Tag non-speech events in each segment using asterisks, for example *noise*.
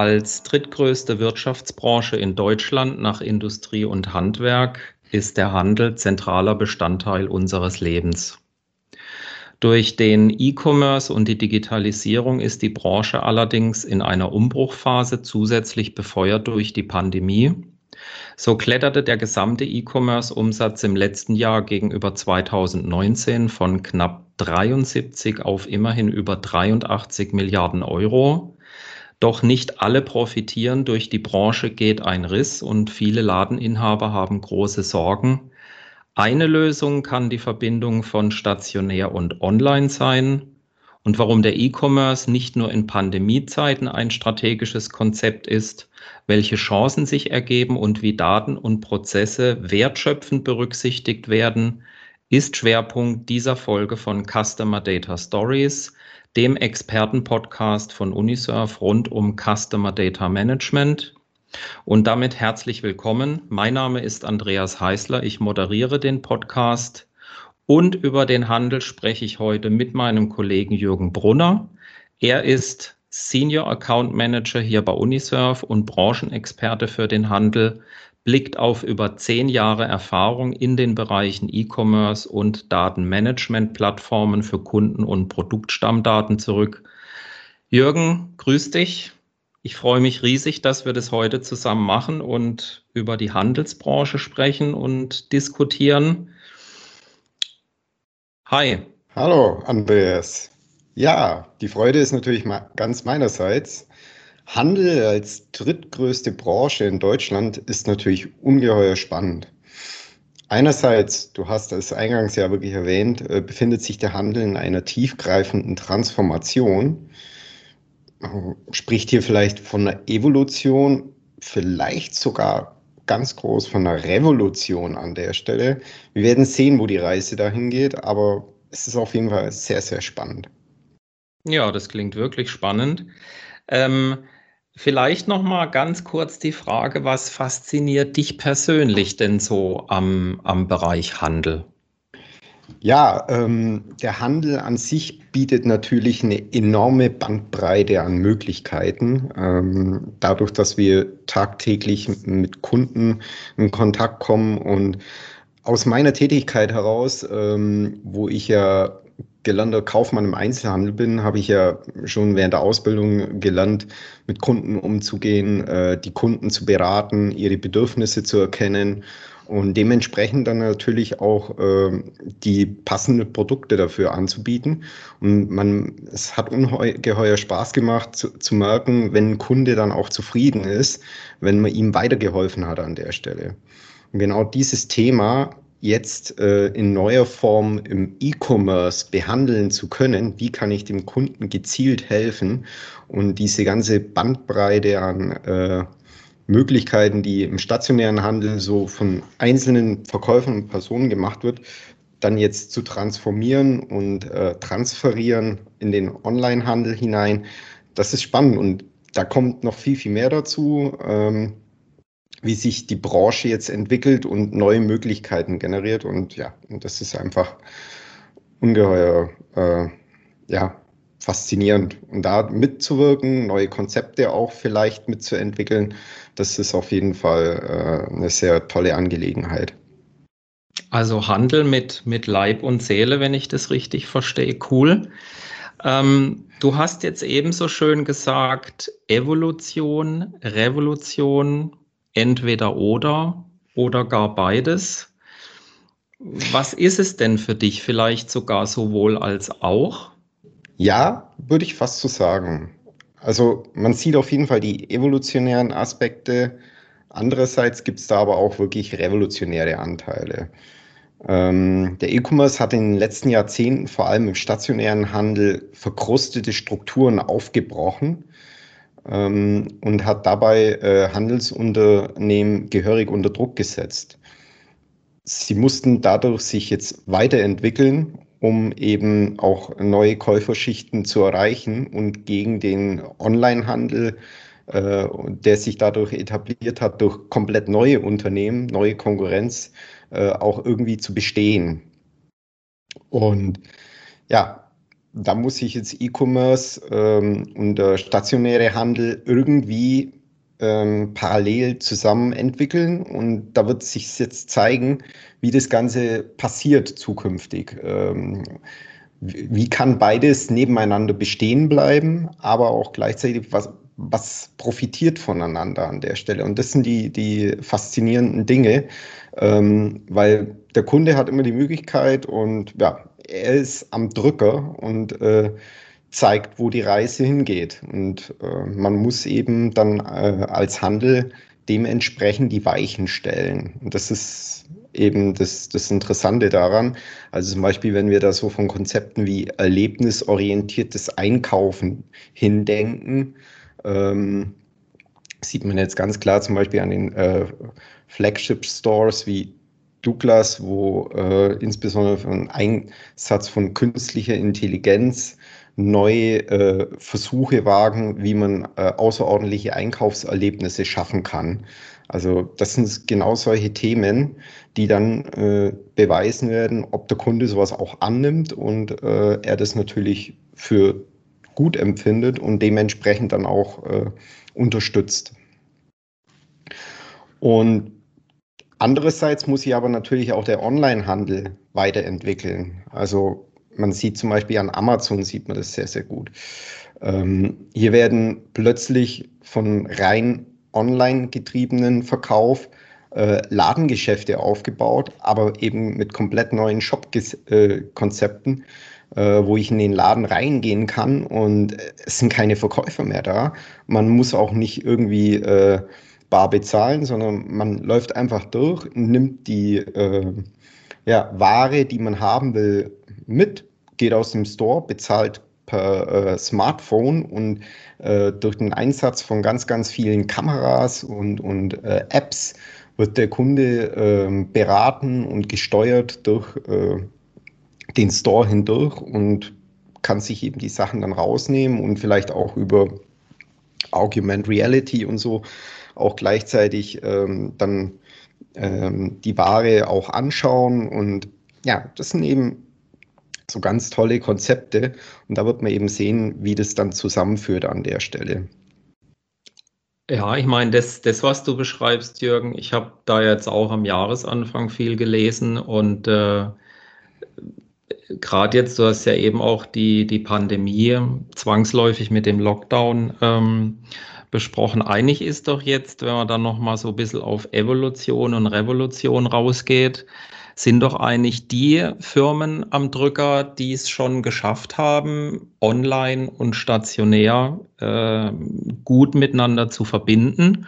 Als drittgrößte Wirtschaftsbranche in Deutschland nach Industrie und Handwerk ist der Handel zentraler Bestandteil unseres Lebens. Durch den E-Commerce und die Digitalisierung ist die Branche allerdings in einer Umbruchphase zusätzlich befeuert durch die Pandemie. So kletterte der gesamte E-Commerce-Umsatz im letzten Jahr gegenüber 2019 von knapp 73 auf immerhin über 83 Milliarden Euro. Doch nicht alle profitieren. Durch die Branche geht ein Riss und viele Ladeninhaber haben große Sorgen. Eine Lösung kann die Verbindung von stationär und online sein. Und warum der E-Commerce nicht nur in Pandemiezeiten ein strategisches Konzept ist, welche Chancen sich ergeben und wie Daten und Prozesse wertschöpfend berücksichtigt werden, ist Schwerpunkt dieser Folge von Customer Data Stories, dem Expertenpodcast von Unisurf rund um Customer Data Management. Und damit herzlich willkommen. Mein Name ist Andreas Heißler. Ich moderiere den Podcast und über den Handel spreche ich heute mit meinem Kollegen Jürgen Brunner. Er ist Senior Account Manager hier bei Unisurf und Branchenexperte für den Handel, blickt auf über zehn Jahre Erfahrung in den Bereichen E-Commerce und Datenmanagement-Plattformen für Kunden- und Produktstammdaten zurück. Jürgen, grüß dich. Ich freue mich riesig, dass wir das heute zusammen machen und über die Handelsbranche sprechen und diskutieren. Hi. Hallo, Andreas. Ja, die Freude ist natürlich ganz meinerseits. Handel als drittgrößte Branche in Deutschland ist natürlich ungeheuer spannend. Einerseits, du hast es eingangs ja wirklich erwähnt, äh, befindet sich der Handel in einer tiefgreifenden Transformation spricht hier vielleicht von einer Evolution, vielleicht sogar ganz groß von einer Revolution an der Stelle. Wir werden sehen, wo die Reise dahin geht, aber es ist auf jeden Fall sehr, sehr spannend. Ja, das klingt wirklich spannend. Ähm, vielleicht noch mal ganz kurz die Frage, was fasziniert dich persönlich denn so am, am Bereich Handel? Ja, ähm, der Handel an sich bietet natürlich eine enorme Bandbreite an Möglichkeiten. Ähm, dadurch, dass wir tagtäglich mit Kunden in Kontakt kommen und aus meiner Tätigkeit heraus, ähm, wo ich ja gelernter Kaufmann im Einzelhandel bin, habe ich ja schon während der Ausbildung gelernt, mit Kunden umzugehen, äh, die Kunden zu beraten, ihre Bedürfnisse zu erkennen und dementsprechend dann natürlich auch äh, die passenden Produkte dafür anzubieten. Und man, es hat ungeheuer Spaß gemacht zu, zu merken, wenn ein Kunde dann auch zufrieden ist, wenn man ihm weitergeholfen hat an der Stelle. Und genau dieses Thema jetzt äh, in neuer Form im E-Commerce behandeln zu können, wie kann ich dem Kunden gezielt helfen und diese ganze Bandbreite an äh, Möglichkeiten, die im stationären Handel so von einzelnen Verkäufern und Personen gemacht wird, dann jetzt zu transformieren und äh, transferieren in den Onlinehandel hinein, das ist spannend und da kommt noch viel, viel mehr dazu, ähm, wie sich die Branche jetzt entwickelt und neue Möglichkeiten generiert und ja, und das ist einfach ungeheuer, äh, ja, faszinierend. Und da mitzuwirken, neue Konzepte auch vielleicht mitzuentwickeln, das ist auf jeden Fall äh, eine sehr tolle Angelegenheit. Also Handel mit, mit Leib und Seele, wenn ich das richtig verstehe, cool. Ähm, du hast jetzt ebenso schön gesagt, Evolution, Revolution, entweder oder oder gar beides. Was ist es denn für dich? Vielleicht sogar sowohl als auch? Ja, würde ich fast so sagen. Also man sieht auf jeden Fall die evolutionären Aspekte. Andererseits gibt es da aber auch wirklich revolutionäre Anteile. Ähm, der E-Commerce hat in den letzten Jahrzehnten vor allem im stationären Handel verkrustete Strukturen aufgebrochen ähm, und hat dabei äh, Handelsunternehmen gehörig unter Druck gesetzt. Sie mussten dadurch sich jetzt weiterentwickeln um eben auch neue Käuferschichten zu erreichen und gegen den Onlinehandel, äh, der sich dadurch etabliert hat, durch komplett neue Unternehmen, neue Konkurrenz, äh, auch irgendwie zu bestehen. Und ja, da muss sich jetzt E-Commerce ähm, und der stationäre Handel irgendwie ähm, parallel zusammen entwickeln und da wird sich jetzt zeigen, wie das Ganze passiert zukünftig. Ähm, wie kann beides nebeneinander bestehen bleiben, aber auch gleichzeitig, was, was profitiert voneinander an der Stelle? Und das sind die, die faszinierenden Dinge, ähm, weil der Kunde hat immer die Möglichkeit und ja, er ist am Drücker und äh, zeigt, wo die Reise hingeht. Und äh, man muss eben dann äh, als Handel dementsprechend die Weichen stellen. Und das ist eben das, das Interessante daran. Also zum Beispiel, wenn wir da so von Konzepten wie erlebnisorientiertes Einkaufen hindenken, ähm, sieht man jetzt ganz klar zum Beispiel an den äh, Flagship-Stores wie Douglas, wo äh, insbesondere von Einsatz von künstlicher Intelligenz neue äh, Versuche wagen, wie man äh, außerordentliche Einkaufserlebnisse schaffen kann. Also das sind genau solche Themen, die dann äh, beweisen werden, ob der Kunde sowas auch annimmt und äh, er das natürlich für gut empfindet und dementsprechend dann auch äh, unterstützt. Und andererseits muss sich aber natürlich auch der Onlinehandel weiterentwickeln. Also man sieht zum Beispiel an Amazon sieht man das sehr, sehr gut. Ähm, hier werden plötzlich von rein online getriebenen Verkauf äh, Ladengeschäfte aufgebaut, aber eben mit komplett neuen Shop-Konzepten, äh, wo ich in den Laden reingehen kann und es sind keine Verkäufer mehr da. Man muss auch nicht irgendwie äh, bar bezahlen, sondern man läuft einfach durch, nimmt die äh, ja, Ware, die man haben will, mit, geht aus dem Store, bezahlt per äh, Smartphone und äh, durch den Einsatz von ganz, ganz vielen Kameras und, und äh, Apps wird der Kunde ähm, beraten und gesteuert durch äh, den Store hindurch und kann sich eben die Sachen dann rausnehmen und vielleicht auch über Augment Reality und so auch gleichzeitig ähm, dann ähm, die Ware auch anschauen. Und ja, das sind eben so ganz tolle Konzepte. Und da wird man eben sehen, wie das dann zusammenführt an der Stelle. Ja, ich meine, das, das, was du beschreibst, Jürgen, ich habe da jetzt auch am Jahresanfang viel gelesen und äh, gerade jetzt, du hast ja eben auch die, die Pandemie zwangsläufig mit dem Lockdown ähm, besprochen. Einig ist doch jetzt, wenn man dann nochmal so ein bisschen auf Evolution und Revolution rausgeht, sind doch eigentlich die Firmen am Drücker, die es schon geschafft haben, online und stationär äh, gut miteinander zu verbinden.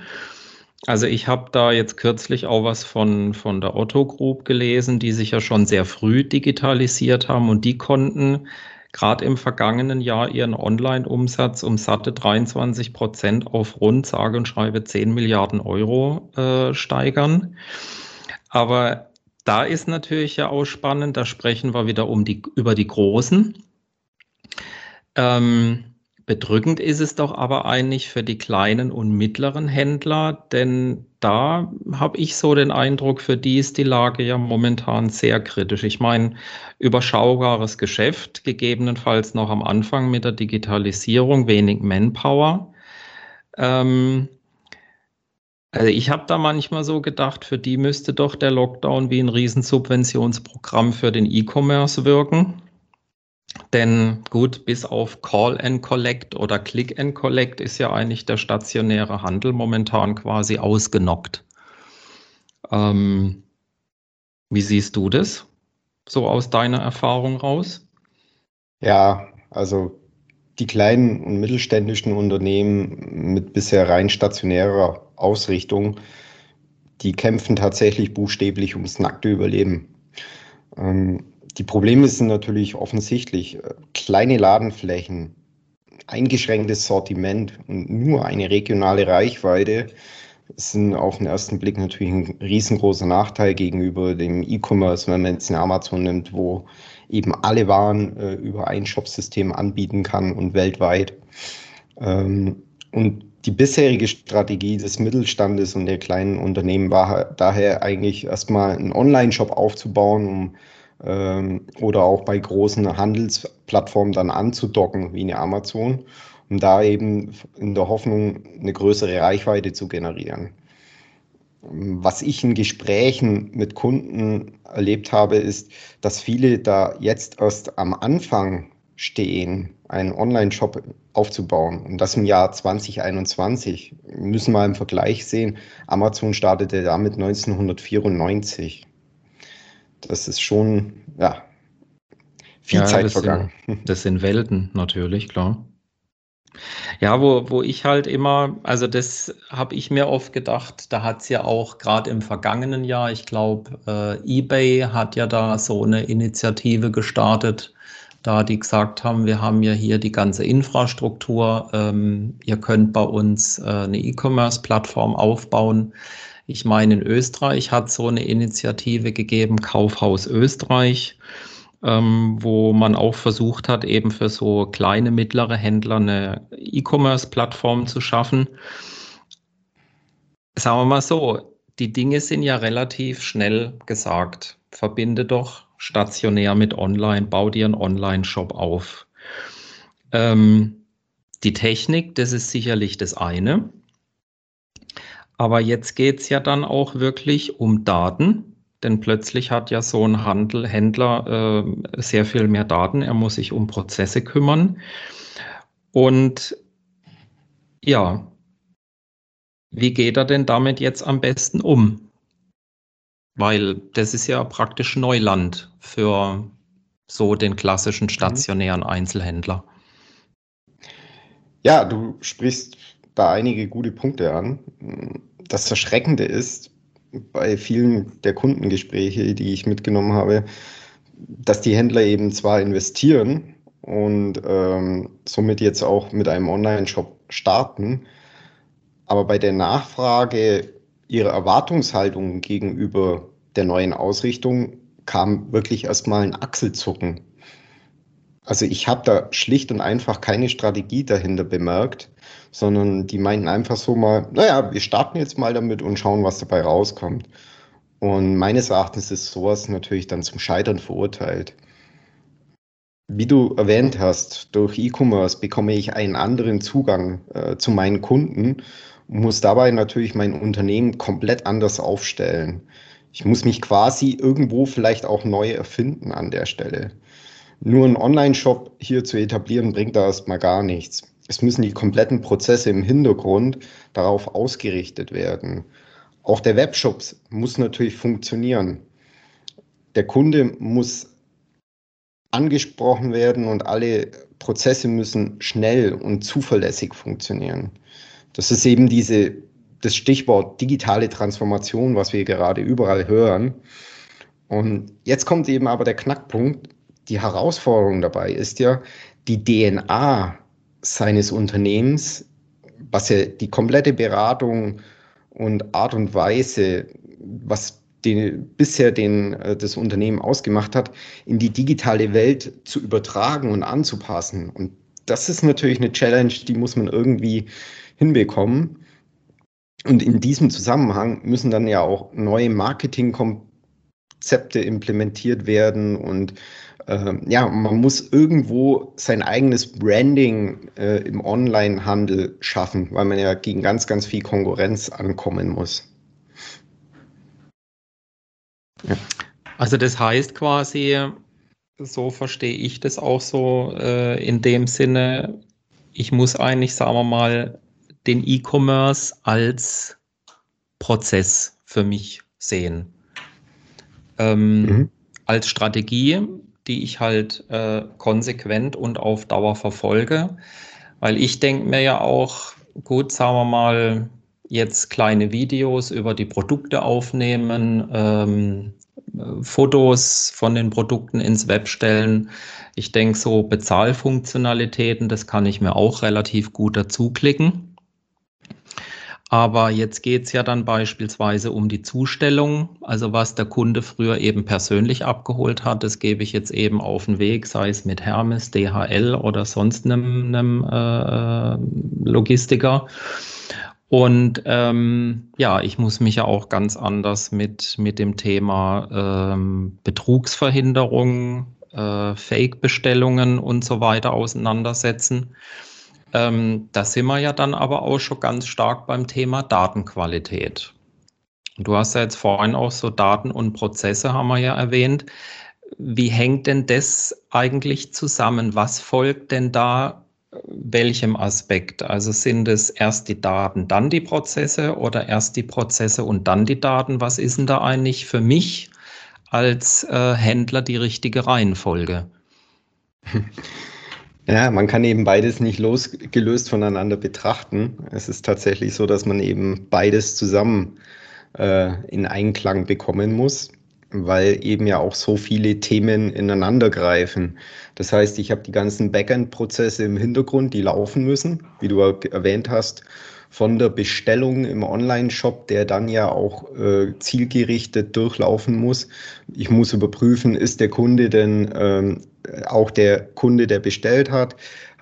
Also ich habe da jetzt kürzlich auch was von, von der Otto Group gelesen, die sich ja schon sehr früh digitalisiert haben und die konnten gerade im vergangenen Jahr ihren Online-Umsatz um satte 23 Prozent auf rund sage und schreibe 10 Milliarden Euro äh, steigern. Aber da ist natürlich ja auch spannend, da sprechen wir wieder um die, über die Großen. Ähm, bedrückend ist es doch aber eigentlich für die kleinen und mittleren Händler, denn da habe ich so den Eindruck, für die ist die Lage ja momentan sehr kritisch. Ich meine, überschaubares Geschäft, gegebenenfalls noch am Anfang mit der Digitalisierung, wenig Manpower. Ähm, also ich habe da manchmal so gedacht, für die müsste doch der Lockdown wie ein Riesensubventionsprogramm für den E-Commerce wirken. Denn gut, bis auf Call and Collect oder Click and Collect ist ja eigentlich der stationäre Handel momentan quasi ausgenockt. Ähm, wie siehst du das so aus deiner Erfahrung raus? Ja, also die kleinen und mittelständischen Unternehmen mit bisher rein stationärer Ausrichtung, die kämpfen tatsächlich buchstäblich ums nackte Überleben. Ähm, die Probleme sind natürlich offensichtlich. Kleine Ladenflächen, eingeschränktes Sortiment und nur eine regionale Reichweite sind auf den ersten Blick natürlich ein riesengroßer Nachteil gegenüber dem E-Commerce, wenn man jetzt eine Amazon nimmt, wo eben alle Waren äh, über ein Shopsystem anbieten kann und weltweit. Ähm, und die bisherige Strategie des Mittelstandes und der kleinen Unternehmen war daher eigentlich erstmal einen Online-Shop aufzubauen, um ähm, oder auch bei großen Handelsplattformen dann anzudocken, wie eine Amazon, um da eben in der Hoffnung eine größere Reichweite zu generieren. Was ich in Gesprächen mit Kunden erlebt habe, ist, dass viele da jetzt erst am Anfang stehen, einen Online-Shop aufzubauen. Und das im Jahr 2021. Wir müssen mal im Vergleich sehen. Amazon startete damit 1994. Das ist schon, ja, viel ja, Zeit das vergangen. Sind, *laughs* das sind Welten natürlich, klar. Ja, wo, wo ich halt immer, also das habe ich mir oft gedacht, da hat es ja auch gerade im vergangenen Jahr, ich glaube, äh, eBay hat ja da so eine Initiative gestartet, da die gesagt haben, wir haben ja hier die ganze Infrastruktur, ähm, ihr könnt bei uns äh, eine E-Commerce-Plattform aufbauen. Ich meine, in Österreich hat so eine Initiative gegeben, Kaufhaus Österreich ähm, wo man auch versucht hat, eben für so kleine, mittlere Händler eine E-Commerce-Plattform zu schaffen. Sagen wir mal so, die Dinge sind ja relativ schnell gesagt. Verbinde doch stationär mit Online, bau dir einen Online-Shop auf. Ähm, die Technik, das ist sicherlich das eine. Aber jetzt geht es ja dann auch wirklich um Daten denn plötzlich hat ja so ein Handel, Händler äh, sehr viel mehr Daten. Er muss sich um Prozesse kümmern. Und ja, wie geht er denn damit jetzt am besten um? Weil das ist ja praktisch Neuland für so den klassischen mhm. stationären Einzelhändler. Ja, du sprichst da einige gute Punkte an. Das Erschreckende ist, bei vielen der Kundengespräche, die ich mitgenommen habe, dass die Händler eben zwar investieren und ähm, somit jetzt auch mit einem Online-Shop starten, aber bei der Nachfrage ihrer Erwartungshaltung gegenüber der neuen Ausrichtung kam wirklich erstmal ein Achselzucken. Also ich habe da schlicht und einfach keine Strategie dahinter bemerkt, sondern die meinten einfach so mal, naja, wir starten jetzt mal damit und schauen, was dabei rauskommt. Und meines Erachtens ist sowas natürlich dann zum Scheitern verurteilt. Wie du erwähnt hast, durch E-Commerce bekomme ich einen anderen Zugang äh, zu meinen Kunden und muss dabei natürlich mein Unternehmen komplett anders aufstellen. Ich muss mich quasi irgendwo vielleicht auch neu erfinden an der Stelle. Nur ein Online-Shop hier zu etablieren, bringt da erstmal gar nichts. Es müssen die kompletten Prozesse im Hintergrund darauf ausgerichtet werden. Auch der Webshop muss natürlich funktionieren. Der Kunde muss angesprochen werden und alle Prozesse müssen schnell und zuverlässig funktionieren. Das ist eben diese, das Stichwort digitale Transformation, was wir gerade überall hören. Und jetzt kommt eben aber der Knackpunkt die Herausforderung dabei ist ja, die DNA seines Unternehmens, was ja die komplette Beratung und Art und Weise, was den, bisher den, äh, das Unternehmen ausgemacht hat, in die digitale Welt zu übertragen und anzupassen. Und das ist natürlich eine Challenge, die muss man irgendwie hinbekommen. Und in diesem Zusammenhang müssen dann ja auch neue Marketingkonzepte implementiert werden und äh, ja, man muss irgendwo sein eigenes Branding äh, im Onlinehandel schaffen, weil man ja gegen ganz, ganz viel Konkurrenz ankommen muss. Ja. Also das heißt quasi, so verstehe ich das auch so äh, in dem Sinne, ich muss eigentlich, sagen wir mal, den E-Commerce als Prozess für mich sehen. Ähm, mhm. Als Strategie die ich halt äh, konsequent und auf Dauer verfolge. Weil ich denke mir ja auch, gut, sagen wir mal, jetzt kleine Videos über die Produkte aufnehmen, ähm, Fotos von den Produkten ins Web stellen. Ich denke, so Bezahlfunktionalitäten, das kann ich mir auch relativ gut dazu klicken. Aber jetzt geht es ja dann beispielsweise um die Zustellung, also was der Kunde früher eben persönlich abgeholt hat, das gebe ich jetzt eben auf den Weg, sei es mit Hermes, DHL oder sonst einem, einem äh, Logistiker. Und ähm, ja, ich muss mich ja auch ganz anders mit, mit dem Thema ähm, Betrugsverhinderung, äh, Fake-Bestellungen und so weiter auseinandersetzen. Ähm, da sind wir ja dann aber auch schon ganz stark beim Thema Datenqualität. Du hast ja jetzt vorhin auch so Daten und Prozesse, haben wir ja erwähnt. Wie hängt denn das eigentlich zusammen? Was folgt denn da welchem Aspekt? Also sind es erst die Daten, dann die Prozesse oder erst die Prozesse und dann die Daten? Was ist denn da eigentlich für mich als äh, Händler die richtige Reihenfolge? *laughs* Ja, man kann eben beides nicht losgelöst voneinander betrachten. Es ist tatsächlich so, dass man eben beides zusammen äh, in Einklang bekommen muss weil eben ja auch so viele Themen ineinander greifen. Das heißt, ich habe die ganzen Backend-Prozesse im Hintergrund, die laufen müssen, wie du erwähnt hast, von der Bestellung im Online-Shop, der dann ja auch äh, zielgerichtet durchlaufen muss. Ich muss überprüfen, ist der Kunde denn ähm, auch der Kunde, der bestellt hat,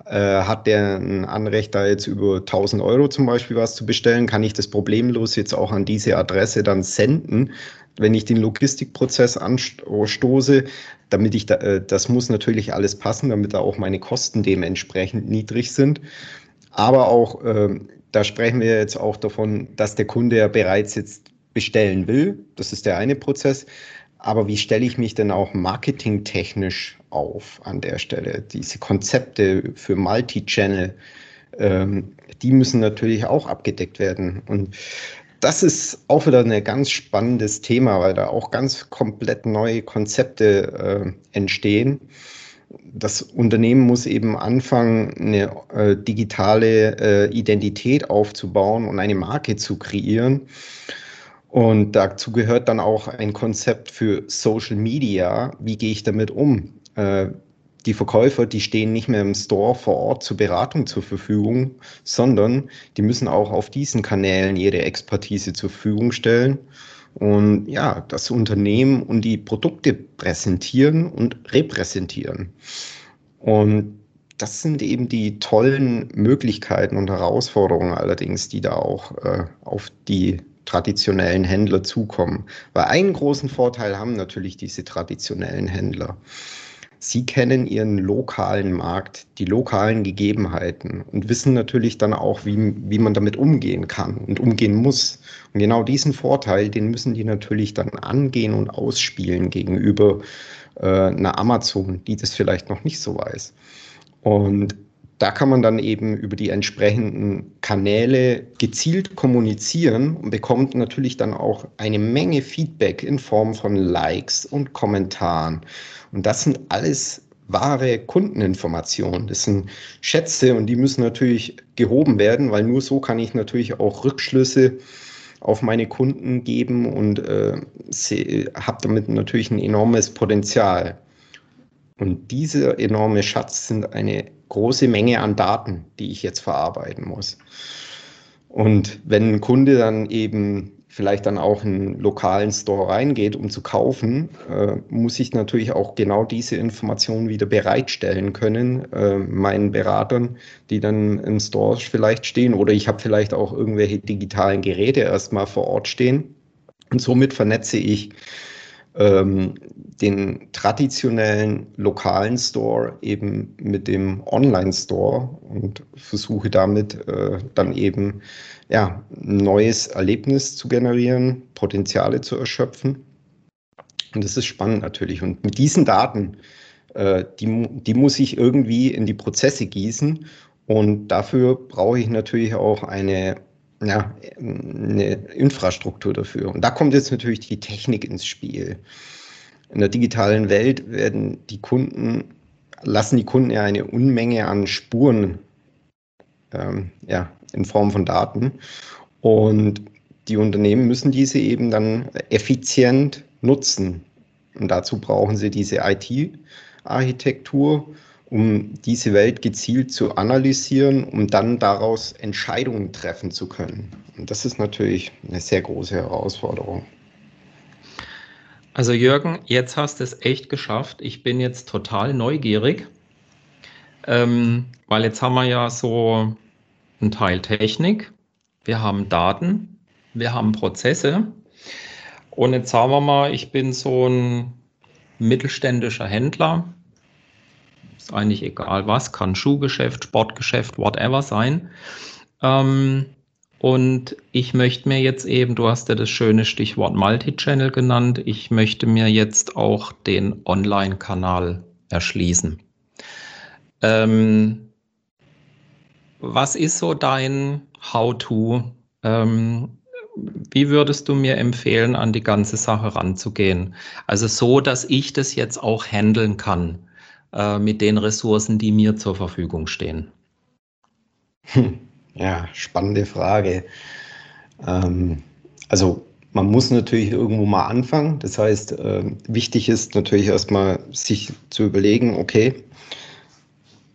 äh, hat der ein Anrecht, da jetzt über 1000 Euro zum Beispiel was zu bestellen? Kann ich das problemlos jetzt auch an diese Adresse dann senden? wenn ich den Logistikprozess anstoße, damit ich da, äh, das muss natürlich alles passen, damit da auch meine Kosten dementsprechend niedrig sind. Aber auch, äh, da sprechen wir jetzt auch davon, dass der Kunde ja bereits jetzt bestellen will. Das ist der eine Prozess. Aber wie stelle ich mich denn auch marketingtechnisch auf an der Stelle? Diese Konzepte für Multi-Channel, ähm, die müssen natürlich auch abgedeckt werden. Und das ist auch wieder ein ganz spannendes Thema, weil da auch ganz komplett neue Konzepte äh, entstehen. Das Unternehmen muss eben anfangen, eine äh, digitale äh, Identität aufzubauen und eine Marke zu kreieren. Und dazu gehört dann auch ein Konzept für Social Media. Wie gehe ich damit um? Äh, die Verkäufer, die stehen nicht mehr im Store vor Ort zur Beratung zur Verfügung, sondern die müssen auch auf diesen Kanälen ihre Expertise zur Verfügung stellen und ja, das Unternehmen und die Produkte präsentieren und repräsentieren. Und das sind eben die tollen Möglichkeiten und Herausforderungen allerdings, die da auch äh, auf die traditionellen Händler zukommen. Weil einen großen Vorteil haben natürlich diese traditionellen Händler. Sie kennen Ihren lokalen Markt, die lokalen Gegebenheiten und wissen natürlich dann auch, wie, wie man damit umgehen kann und umgehen muss. Und genau diesen Vorteil, den müssen die natürlich dann angehen und ausspielen gegenüber äh, einer Amazon, die das vielleicht noch nicht so weiß. Und da kann man dann eben über die entsprechenden Kanäle gezielt kommunizieren und bekommt natürlich dann auch eine Menge Feedback in Form von Likes und Kommentaren. Und das sind alles wahre Kundeninformationen. Das sind Schätze und die müssen natürlich gehoben werden, weil nur so kann ich natürlich auch Rückschlüsse auf meine Kunden geben und äh, habe damit natürlich ein enormes Potenzial. Und dieser enorme Schatz sind eine große Menge an Daten, die ich jetzt verarbeiten muss. Und wenn ein Kunde dann eben vielleicht dann auch in einen lokalen Store reingeht, um zu kaufen, äh, muss ich natürlich auch genau diese Informationen wieder bereitstellen können, äh, meinen Beratern, die dann im Store vielleicht stehen. Oder ich habe vielleicht auch irgendwelche digitalen Geräte erstmal vor Ort stehen. Und somit vernetze ich ähm, den traditionellen lokalen Store eben mit dem Online-Store und versuche damit äh, dann eben ja, ein neues Erlebnis zu generieren, Potenziale zu erschöpfen. Und das ist spannend natürlich. Und mit diesen Daten, äh, die, die muss ich irgendwie in die Prozesse gießen. Und dafür brauche ich natürlich auch eine ja, eine Infrastruktur dafür. Und da kommt jetzt natürlich die Technik ins Spiel. In der digitalen Welt werden die Kunden, lassen die Kunden ja eine Unmenge an Spuren ähm, ja, in Form von Daten. Und die Unternehmen müssen diese eben dann effizient nutzen. Und dazu brauchen sie diese IT-Architektur um diese Welt gezielt zu analysieren, um dann daraus Entscheidungen treffen zu können. Und das ist natürlich eine sehr große Herausforderung. Also Jürgen, jetzt hast du es echt geschafft. Ich bin jetzt total neugierig, ähm, weil jetzt haben wir ja so einen Teil Technik, wir haben Daten, wir haben Prozesse. Und jetzt sagen wir mal, ich bin so ein mittelständischer Händler. Ist eigentlich egal was, kann Schuhgeschäft, Sportgeschäft, whatever sein. Ähm, und ich möchte mir jetzt eben, du hast ja das schöne Stichwort Multichannel genannt, ich möchte mir jetzt auch den Online-Kanal erschließen. Ähm, was ist so dein How-to? Ähm, wie würdest du mir empfehlen, an die ganze Sache ranzugehen? Also so, dass ich das jetzt auch handeln kann äh, mit den Ressourcen, die mir zur Verfügung stehen. Hm. *laughs* Ja, spannende Frage. Ähm, also man muss natürlich irgendwo mal anfangen. Das heißt, äh, wichtig ist natürlich erstmal sich zu überlegen, okay,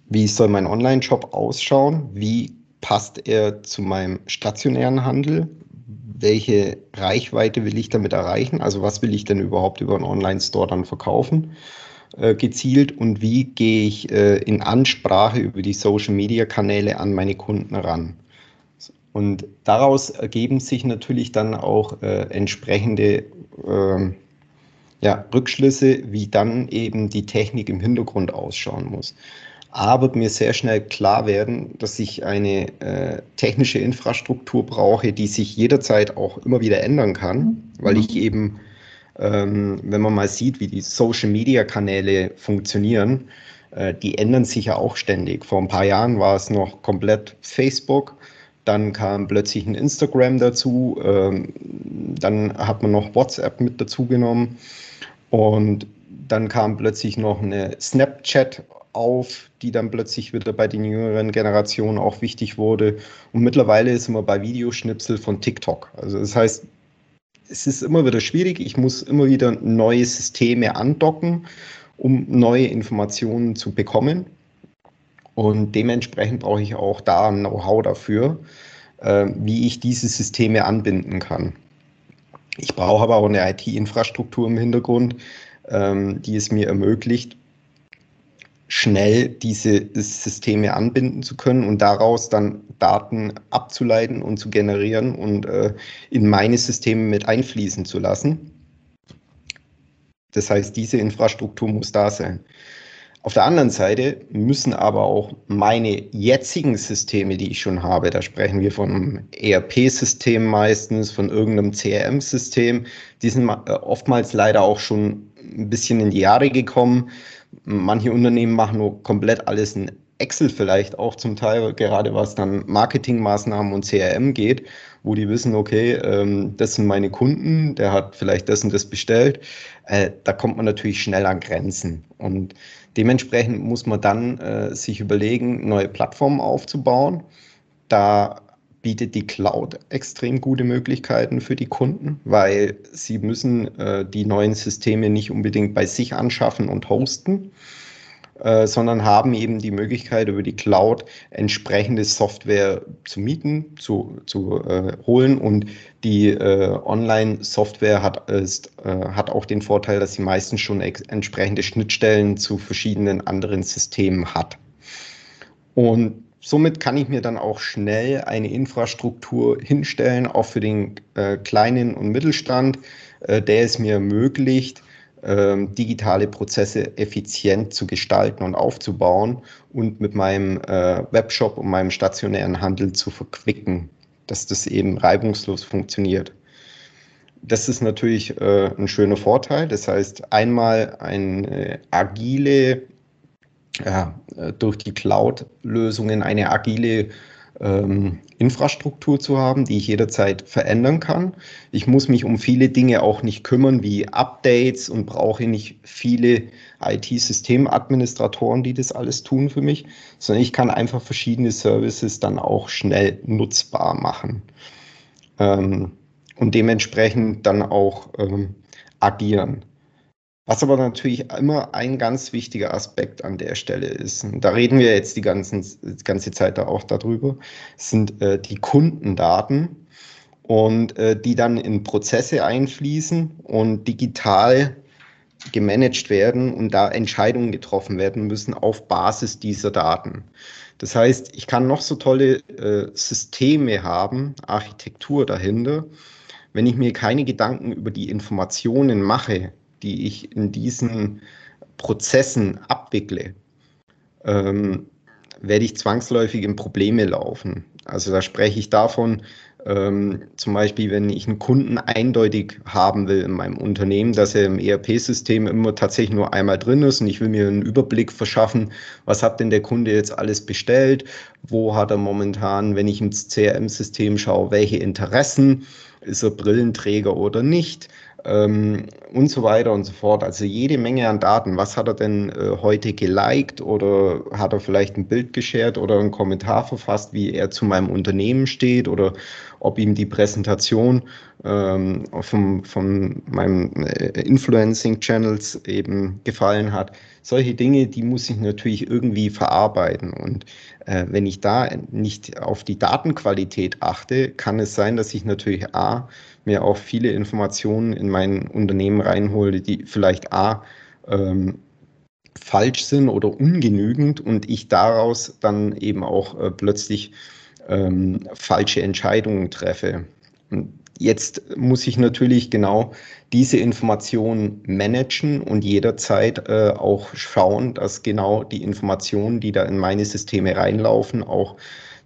wie soll mein Online-Shop ausschauen? Wie passt er zu meinem stationären Handel? Welche Reichweite will ich damit erreichen? Also was will ich denn überhaupt über einen Online-Store dann verkaufen? Äh, gezielt und wie gehe ich äh, in Ansprache über die Social-Media-Kanäle an meine Kunden ran. Und daraus ergeben sich natürlich dann auch äh, entsprechende äh, ja, Rückschlüsse, wie dann eben die Technik im Hintergrund ausschauen muss. Aber mir sehr schnell klar werden, dass ich eine äh, technische Infrastruktur brauche, die sich jederzeit auch immer wieder ändern kann, weil ich eben ähm, wenn man mal sieht, wie die Social-Media-Kanäle funktionieren, äh, die ändern sich ja auch ständig. Vor ein paar Jahren war es noch komplett Facebook, dann kam plötzlich ein Instagram dazu, ähm, dann hat man noch WhatsApp mit dazu genommen und dann kam plötzlich noch eine Snapchat auf, die dann plötzlich wieder bei den jüngeren Generationen auch wichtig wurde. Und mittlerweile ist man bei Videoschnipsel von TikTok. Also das heißt, es ist immer wieder schwierig. Ich muss immer wieder neue Systeme andocken, um neue Informationen zu bekommen. Und dementsprechend brauche ich auch da ein Know-how dafür, äh, wie ich diese Systeme anbinden kann. Ich brauche aber auch eine IT-Infrastruktur im Hintergrund, ähm, die es mir ermöglicht, schnell diese Systeme anbinden zu können und daraus dann Daten abzuleiten und zu generieren und äh, in meine Systeme mit einfließen zu lassen. Das heißt, diese Infrastruktur muss da sein. Auf der anderen Seite müssen aber auch meine jetzigen Systeme, die ich schon habe, da sprechen wir von einem ERP-System meistens, von irgendeinem CRM-System, die sind äh, oftmals leider auch schon ein bisschen in die Jahre gekommen Manche Unternehmen machen nur komplett alles in Excel vielleicht auch zum Teil, gerade was dann Marketingmaßnahmen und CRM geht, wo die wissen, okay, ähm, das sind meine Kunden, der hat vielleicht das und das bestellt. Äh, da kommt man natürlich schnell an Grenzen. Und dementsprechend muss man dann äh, sich überlegen, neue Plattformen aufzubauen. Da bietet die Cloud extrem gute Möglichkeiten für die Kunden, weil sie müssen äh, die neuen Systeme nicht unbedingt bei sich anschaffen und hosten, äh, sondern haben eben die Möglichkeit, über die Cloud entsprechende Software zu mieten, zu, zu äh, holen. Und die äh, Online-Software hat, ist, äh, hat auch den Vorteil, dass sie meistens schon entsprechende Schnittstellen zu verschiedenen anderen Systemen hat. Und somit kann ich mir dann auch schnell eine Infrastruktur hinstellen, auch für den äh, kleinen und Mittelstand, äh, der es mir ermöglicht, äh, digitale Prozesse effizient zu gestalten und aufzubauen und mit meinem äh, Webshop und meinem stationären Handel zu verquicken, dass das eben reibungslos funktioniert. Das ist natürlich äh, ein schöner Vorteil. Das heißt, einmal eine agile ja, äh, durch die Cloud-Lösungen eine agile ähm, Infrastruktur zu haben, die ich jederzeit verändern kann. Ich muss mich um viele Dinge auch nicht kümmern, wie Updates und brauche nicht viele IT-Systemadministratoren, die das alles tun für mich, sondern ich kann einfach verschiedene Services dann auch schnell nutzbar machen ähm, und dementsprechend dann auch ähm, agieren. Was aber natürlich immer ein ganz wichtiger Aspekt an der Stelle ist, und da reden wir jetzt die, ganzen, die ganze Zeit da auch darüber, sind äh, die Kundendaten und äh, die dann in Prozesse einfließen und digital gemanagt werden und da Entscheidungen getroffen werden müssen auf Basis dieser Daten. Das heißt, ich kann noch so tolle äh, Systeme haben, Architektur dahinter. Wenn ich mir keine Gedanken über die Informationen mache, die ich in diesen Prozessen abwickle, ähm, werde ich zwangsläufig in Probleme laufen. Also da spreche ich davon, ähm, zum Beispiel, wenn ich einen Kunden eindeutig haben will in meinem Unternehmen, dass er im ERP-System immer tatsächlich nur einmal drin ist und ich will mir einen Überblick verschaffen, was hat denn der Kunde jetzt alles bestellt, wo hat er momentan, wenn ich ins CRM-System schaue, welche Interessen, ist er Brillenträger oder nicht, ähm, und so weiter und so fort. Also jede Menge an Daten. Was hat er denn äh, heute geliked oder hat er vielleicht ein Bild geshared oder einen Kommentar verfasst, wie er zu meinem Unternehmen steht oder ob ihm die Präsentation ähm, von, von meinem äh, Influencing-Channels eben gefallen hat. Solche Dinge, die muss ich natürlich irgendwie verarbeiten. Und äh, wenn ich da nicht auf die Datenqualität achte, kann es sein, dass ich natürlich A, mir auch viele Informationen in mein Unternehmen reinhole, die vielleicht A, ähm, falsch sind oder ungenügend und ich daraus dann eben auch äh, plötzlich ähm, falsche Entscheidungen treffe. Und jetzt muss ich natürlich genau diese Informationen managen und jederzeit äh, auch schauen, dass genau die Informationen, die da in meine Systeme reinlaufen, auch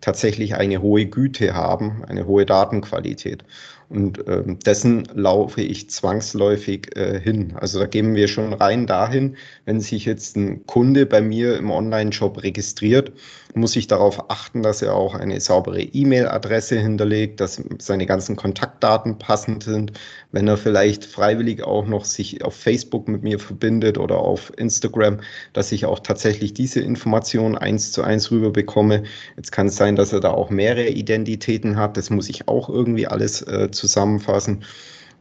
tatsächlich eine hohe Güte haben, eine hohe Datenqualität. Und ähm, dessen laufe ich zwangsläufig äh, hin. Also da gehen wir schon rein dahin, wenn sich jetzt ein Kunde bei mir im Online-Shop registriert, muss ich darauf achten, dass er auch eine saubere E-Mail-Adresse hinterlegt, dass seine ganzen Kontaktdaten passend sind. Wenn er vielleicht freiwillig auch noch sich auf Facebook mit mir verbindet oder auf Instagram, dass ich auch tatsächlich diese Informationen eins zu eins rüber bekomme. Jetzt kann es sein, dass er da auch mehrere Identitäten hat. Das muss ich auch irgendwie alles äh, zusammenfassen.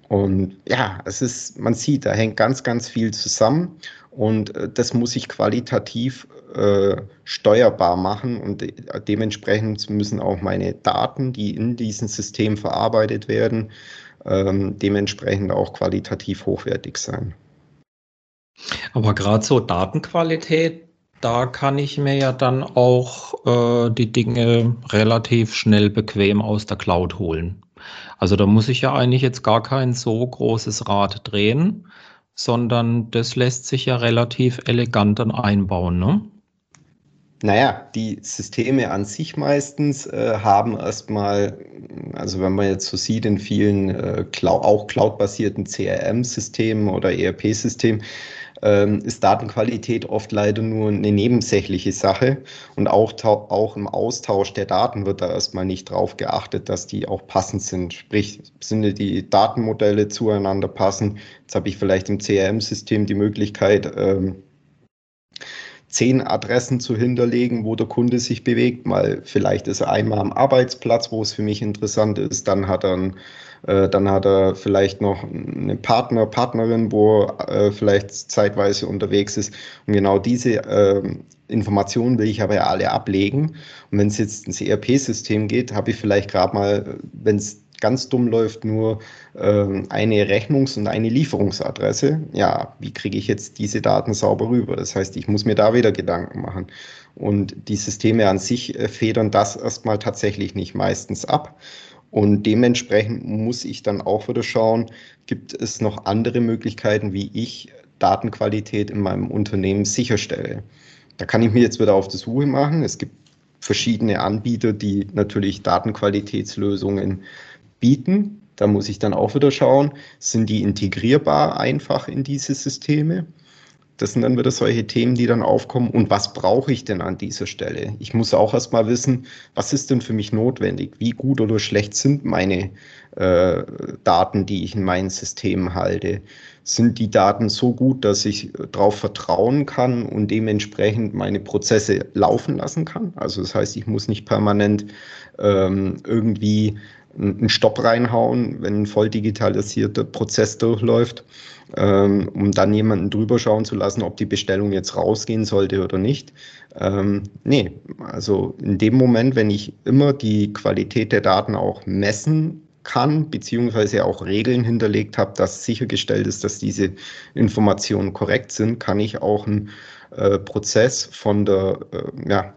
Und ja, es ist, man sieht, da hängt ganz, ganz viel zusammen und äh, das muss ich qualitativ äh, steuerbar machen und de dementsprechend müssen auch meine Daten, die in diesem System verarbeitet werden, ähm, dementsprechend auch qualitativ hochwertig sein. Aber gerade so Datenqualität, da kann ich mir ja dann auch äh, die Dinge relativ schnell bequem aus der Cloud holen. Also da muss ich ja eigentlich jetzt gar kein so großes Rad drehen, sondern das lässt sich ja relativ elegant dann einbauen, ne? Naja, die Systeme an sich meistens äh, haben erstmal, also wenn man jetzt so sieht in vielen äh, Cloud, auch cloud-basierten CRM-Systemen oder ERP-Systemen, ähm, ist Datenqualität oft leider nur eine nebensächliche Sache. Und auch, auch im Austausch der Daten wird da erstmal nicht drauf geachtet, dass die auch passend sind. Sprich, sind die Datenmodelle zueinander passen. Jetzt habe ich vielleicht im CRM-System die Möglichkeit, ähm, zehn Adressen zu hinterlegen, wo der Kunde sich bewegt. Mal vielleicht ist er einmal am Arbeitsplatz, wo es für mich interessant ist. Dann hat er ein äh, dann hat er vielleicht noch einen Partner, Partnerin, wo er äh, vielleicht zeitweise unterwegs ist. Und genau diese ähm, Informationen will ich aber ja alle ablegen. Und wenn es jetzt ins ERP-System geht, habe ich vielleicht gerade mal, wenn es ganz dumm läuft, nur ähm, eine Rechnungs- und eine Lieferungsadresse. Ja, wie kriege ich jetzt diese Daten sauber rüber? Das heißt, ich muss mir da wieder Gedanken machen. Und die Systeme an sich äh, federn das erstmal tatsächlich nicht meistens ab. Und dementsprechend muss ich dann auch wieder schauen, gibt es noch andere Möglichkeiten, wie ich Datenqualität in meinem Unternehmen sicherstelle. Da kann ich mir jetzt wieder auf die Suche machen. Es gibt verschiedene Anbieter, die natürlich Datenqualitätslösungen bieten. Da muss ich dann auch wieder schauen, sind die integrierbar einfach in diese Systeme? Das sind dann wieder solche Themen, die dann aufkommen. Und was brauche ich denn an dieser Stelle? Ich muss auch erstmal wissen, was ist denn für mich notwendig? Wie gut oder schlecht sind meine äh, Daten, die ich in meinem System halte? Sind die Daten so gut, dass ich darauf vertrauen kann und dementsprechend meine Prozesse laufen lassen kann? Also das heißt, ich muss nicht permanent ähm, irgendwie einen Stopp reinhauen, wenn ein voll digitalisierter Prozess durchläuft, ähm, um dann jemanden drüber schauen zu lassen, ob die Bestellung jetzt rausgehen sollte oder nicht. Ähm, nee, also in dem Moment, wenn ich immer die Qualität der Daten auch messen kann, beziehungsweise auch Regeln hinterlegt habe, dass sichergestellt ist, dass diese Informationen korrekt sind, kann ich auch einen äh, Prozess von der äh, ja,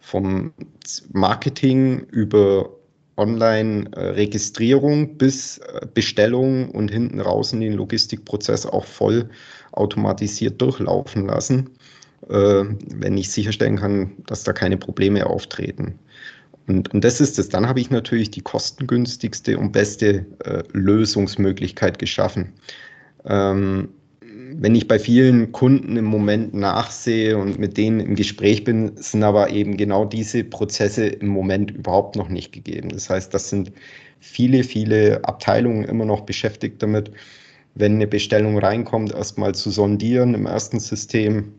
vom Marketing über Online-Registrierung bis äh, Bestellung und hinten raus in den Logistikprozess auch voll automatisiert durchlaufen lassen, äh, wenn ich sicherstellen kann, dass da keine Probleme auftreten. Und, und das ist es. Dann habe ich natürlich die kostengünstigste und beste äh, Lösungsmöglichkeit geschaffen. Ähm, wenn ich bei vielen Kunden im Moment nachsehe und mit denen im Gespräch bin, sind aber eben genau diese Prozesse im Moment überhaupt noch nicht gegeben. Das heißt, das sind viele, viele Abteilungen immer noch beschäftigt damit, wenn eine Bestellung reinkommt, erstmal zu sondieren im ersten System.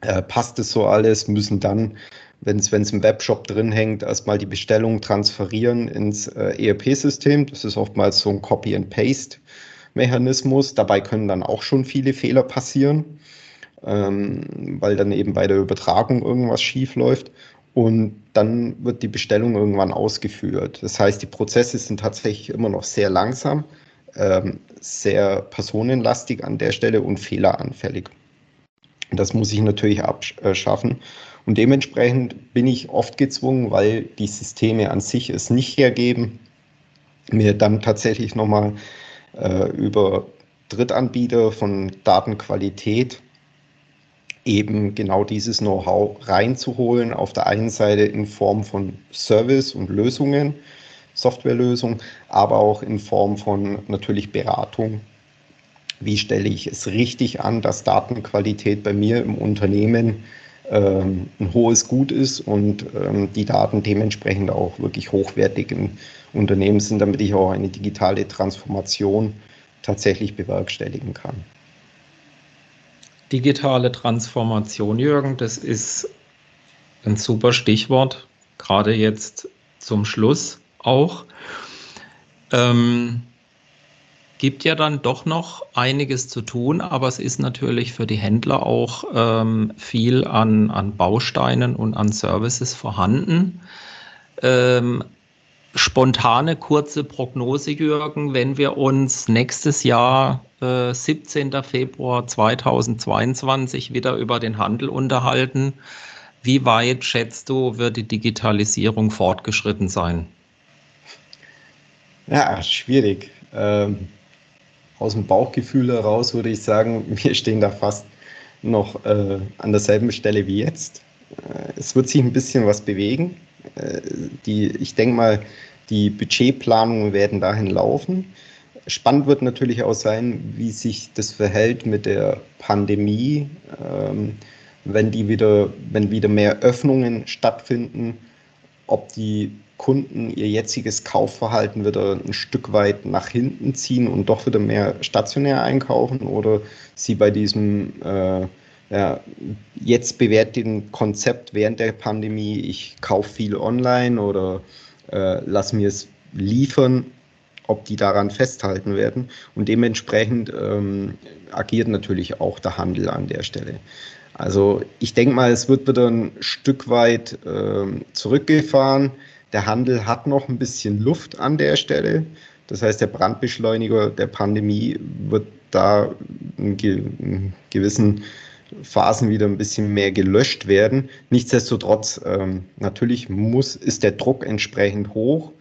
Äh, passt es so alles, müssen dann, wenn es im Webshop drin hängt, erstmal die Bestellung transferieren ins äh, ERP-System. Das ist oftmals so ein Copy and Paste Mechanismus. Dabei können dann auch schon viele Fehler passieren, ähm, weil dann eben bei der Übertragung irgendwas schief läuft. Und dann wird die Bestellung irgendwann ausgeführt. Das heißt, die Prozesse sind tatsächlich immer noch sehr langsam, ähm, sehr personenlastig an der Stelle und fehleranfällig. Das muss ich natürlich abschaffen. Und dementsprechend bin ich oft gezwungen, weil die Systeme an sich es nicht hergeben, mir dann tatsächlich nochmal äh, über Drittanbieter von Datenqualität eben genau dieses Know-how reinzuholen. Auf der einen Seite in Form von Service und Lösungen, Softwarelösungen, aber auch in Form von natürlich Beratung. Wie stelle ich es richtig an, dass Datenqualität bei mir im Unternehmen ähm, ein hohes Gut ist und ähm, die Daten dementsprechend auch wirklich hochwertig im Unternehmen sind, damit ich auch eine digitale Transformation tatsächlich bewerkstelligen kann. Digitale Transformation, Jürgen, das ist ein super Stichwort, gerade jetzt zum Schluss auch. Ähm, gibt ja dann doch noch einiges zu tun, aber es ist natürlich für die Händler auch ähm, viel an, an Bausteinen und an Services vorhanden. Ähm, spontane kurze Prognose, Jürgen, wenn wir uns nächstes Jahr, äh, 17. Februar 2022, wieder über den Handel unterhalten. Wie weit schätzt du, wird die Digitalisierung fortgeschritten sein? Ja, schwierig. Ähm, aus dem Bauchgefühl heraus würde ich sagen, *laughs* wir stehen da fast noch äh, an derselben Stelle wie jetzt. Äh, es wird sich ein bisschen was bewegen. Äh, die, ich denke mal, die Budgetplanungen werden dahin laufen. Spannend wird natürlich auch sein, wie sich das verhält mit der Pandemie, ähm, wenn die wieder, wenn wieder mehr Öffnungen stattfinden, ob die Kunden ihr jetziges Kaufverhalten wieder ein Stück weit nach hinten ziehen und doch wieder mehr stationär einkaufen oder sie bei diesem äh, ja, jetzt bewährten Konzept während der Pandemie, ich kaufe viel online oder äh, lass mir es liefern, ob die daran festhalten werden. Und dementsprechend ähm, agiert natürlich auch der Handel an der Stelle. Also ich denke mal, es wird wieder ein Stück weit äh, zurückgefahren. Der Handel hat noch ein bisschen Luft an der Stelle. Das heißt, der Brandbeschleuniger der Pandemie wird da in, gewissen Phasen wieder ein bisschen mehr gelöscht werden. Nichtsdestotrotz, ähm, natürlich muss, ist der Druck entsprechend hoch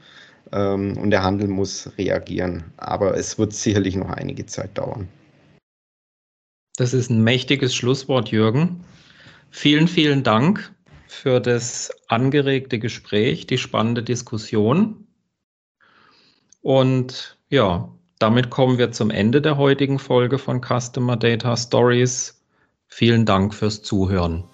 ähm, und der Handel muss reagieren. Aber es wird sicherlich noch einige Zeit dauern. Das ist ein mächtiges Schlusswort, Jürgen. Vielen, vielen Dank für das angeregte Gespräch, die spannende Diskussion. Und ja, damit kommen wir zum Ende der heutigen Folge von Customer Data Stories. Vielen Dank fürs Zuhören.